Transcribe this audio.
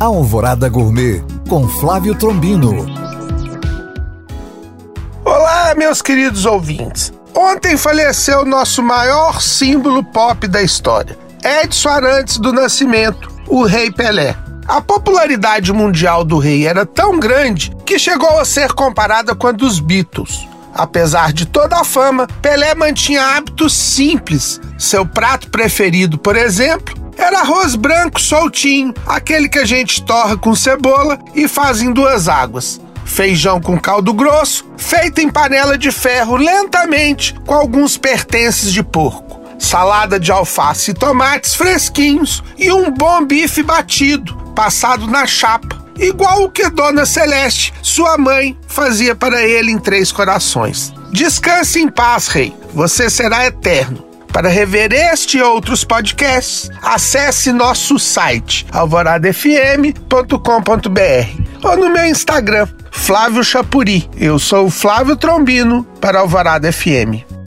Alvorada Gourmet com Flávio Trombino. Olá, meus queridos ouvintes. Ontem faleceu o nosso maior símbolo pop da história, Edson Arantes do Nascimento, o Rei Pelé. A popularidade mundial do rei era tão grande que chegou a ser comparada com a dos Beatles. Apesar de toda a fama, Pelé mantinha hábitos simples. Seu prato preferido, por exemplo, era arroz branco soltinho, aquele que a gente torra com cebola e faz em duas águas. Feijão com caldo grosso, feito em panela de ferro lentamente com alguns pertences de porco. Salada de alface e tomates fresquinhos e um bom bife batido, passado na chapa igual o que Dona Celeste, sua mãe, fazia para ele em Três Corações. Descanse em paz, rei. Você será eterno. Para rever este e outros podcasts, acesse nosso site alvoradafm.com.br ou no meu Instagram, Flávio Chapuri. Eu sou o Flávio Trombino para Alvorada FM.